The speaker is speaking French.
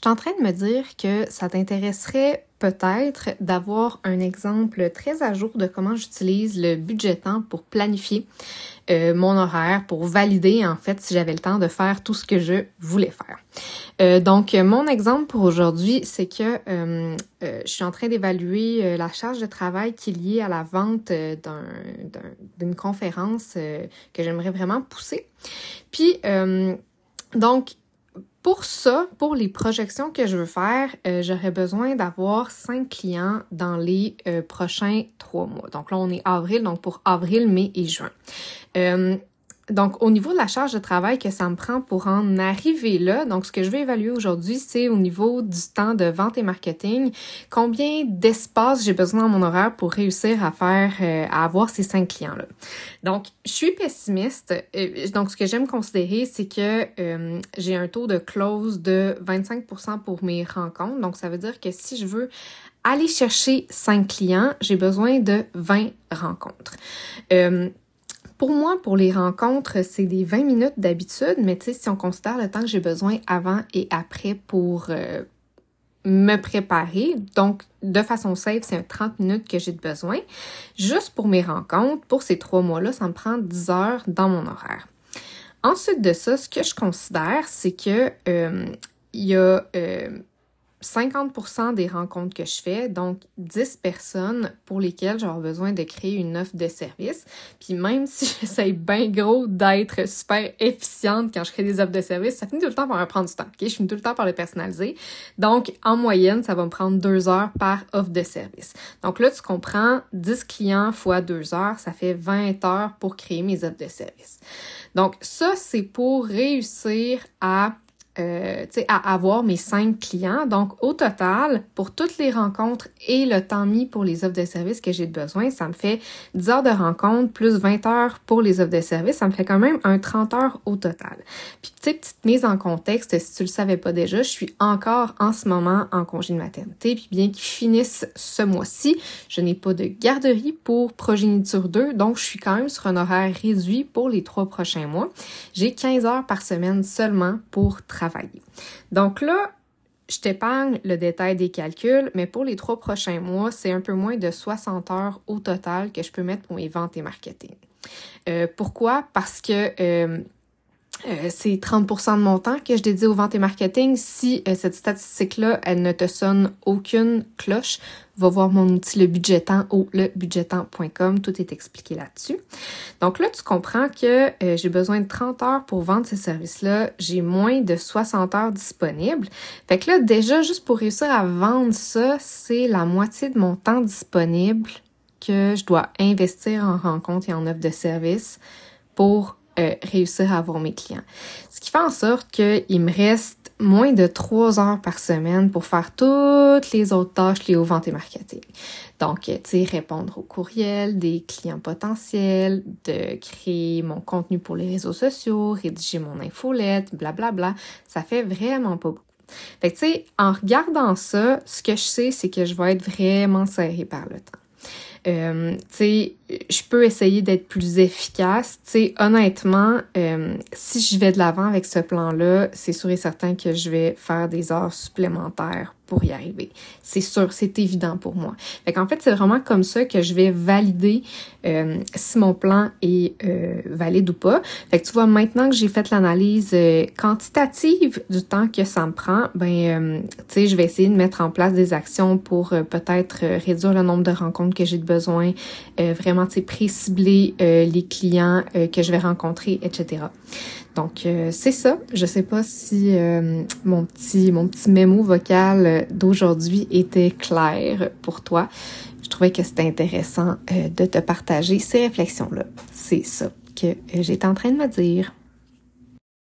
Je suis en train de me dire que ça t'intéresserait peut-être d'avoir un exemple très à jour de comment j'utilise le budget temps pour planifier euh, mon horaire, pour valider en fait si j'avais le temps de faire tout ce que je voulais faire. Euh, donc mon exemple pour aujourd'hui, c'est que euh, je suis en train d'évaluer la charge de travail qui est liée à la vente d'une conférence que j'aimerais vraiment pousser. Puis donc pour ça, pour les projections que je veux faire, euh, j'aurais besoin d'avoir cinq clients dans les euh, prochains trois mois. Donc là, on est avril, donc pour avril, mai et juin. Euh, donc, au niveau de la charge de travail que ça me prend pour en arriver là, donc ce que je vais évaluer aujourd'hui, c'est au niveau du temps de vente et marketing, combien d'espace j'ai besoin dans mon horaire pour réussir à faire, euh, à avoir ces cinq clients-là. Donc, je suis pessimiste. Euh, donc, ce que j'aime considérer, c'est que euh, j'ai un taux de close de 25% pour mes rencontres. Donc, ça veut dire que si je veux aller chercher cinq clients, j'ai besoin de 20 rencontres. Pour moi, pour les rencontres, c'est des 20 minutes d'habitude, mais tu sais, si on considère le temps que j'ai besoin avant et après pour euh, me préparer, donc de façon safe, c'est un 30 minutes que j'ai besoin. Juste pour mes rencontres, pour ces trois mois-là, ça me prend 10 heures dans mon horaire. Ensuite de ça, ce que je considère, c'est que euh, il y a euh, 50% des rencontres que je fais, donc 10 personnes pour lesquelles j'aurai besoin de créer une offre de service. Puis même si j'essaye bien gros d'être super efficiente quand je crée des offres de service, ça finit tout le temps par me prendre du temps. ok? Je finis tout le temps par le personnaliser. Donc, en moyenne, ça va me prendre deux heures par offre de service. Donc là, tu comprends, 10 clients fois deux heures, ça fait 20 heures pour créer mes offres de service. Donc, ça, c'est pour réussir à euh, à avoir mes cinq clients. Donc, au total, pour toutes les rencontres et le temps mis pour les offres de services que j'ai besoin, ça me fait 10 heures de rencontre plus 20 heures pour les offres de services. Ça me fait quand même un 30 heures au total. Puis, petite mise en contexte, si tu le savais pas déjà, je suis encore en ce moment en congé de maternité. Puis, bien qu'il finisse ce mois-ci, je n'ai pas de garderie pour progéniture 2. Donc, je suis quand même sur un horaire réduit pour les trois prochains mois. J'ai 15 heures par semaine seulement pour travailler donc là, je t'épargne le détail des calculs, mais pour les trois prochains mois, c'est un peu moins de 60 heures au total que je peux mettre pour mes ventes et marketing. Euh, pourquoi? Parce que euh, euh, c'est 30% de mon temps que je dédie aux ventes et marketing. Si euh, cette statistique-là, elle ne te sonne aucune cloche, va voir mon outil le budgetant au lebudgetant.com. Tout est expliqué là-dessus. Donc là, tu comprends que euh, j'ai besoin de 30 heures pour vendre ces services-là. J'ai moins de 60 heures disponibles. Fait que là, déjà, juste pour réussir à vendre ça, c'est la moitié de mon temps disponible que je dois investir en rencontre et en offre de service pour euh, réussir à avoir mes clients. Ce qui fait en sorte qu'il me reste moins de trois heures par semaine pour faire toutes les autres tâches liées aux ventes et marketing. Donc, euh, tu sais, répondre aux courriels des clients potentiels, de créer mon contenu pour les réseaux sociaux, rédiger mon infolette, blablabla. Bla. Ça fait vraiment pas beaucoup. Fait que, tu sais, en regardant ça, ce que je sais, c'est que je vais être vraiment serrée par le temps. Euh, tu sais, je peux essayer d'être plus efficace. Tu sais, honnêtement, euh, si je vais de l'avant avec ce plan-là, c'est sûr et certain que je vais faire des heures supplémentaires pour y arriver. C'est sûr, c'est évident pour moi. Fait qu'en fait, c'est vraiment comme ça que je vais valider euh, si mon plan est euh, valide ou pas. Fait que tu vois, maintenant que j'ai fait l'analyse quantitative du temps que ça me prend, ben, tu sais, je vais essayer de mettre en place des actions pour peut-être réduire le nombre de rencontres que j'ai besoin, vraiment, sais, pré-cibler les clients que je vais rencontrer, etc. Donc euh, c'est ça. Je sais pas si euh, mon petit mon petit mémo vocal d'aujourd'hui était clair pour toi. Je trouvais que c'était intéressant euh, de te partager ces réflexions là. C'est ça que j'étais en train de me dire.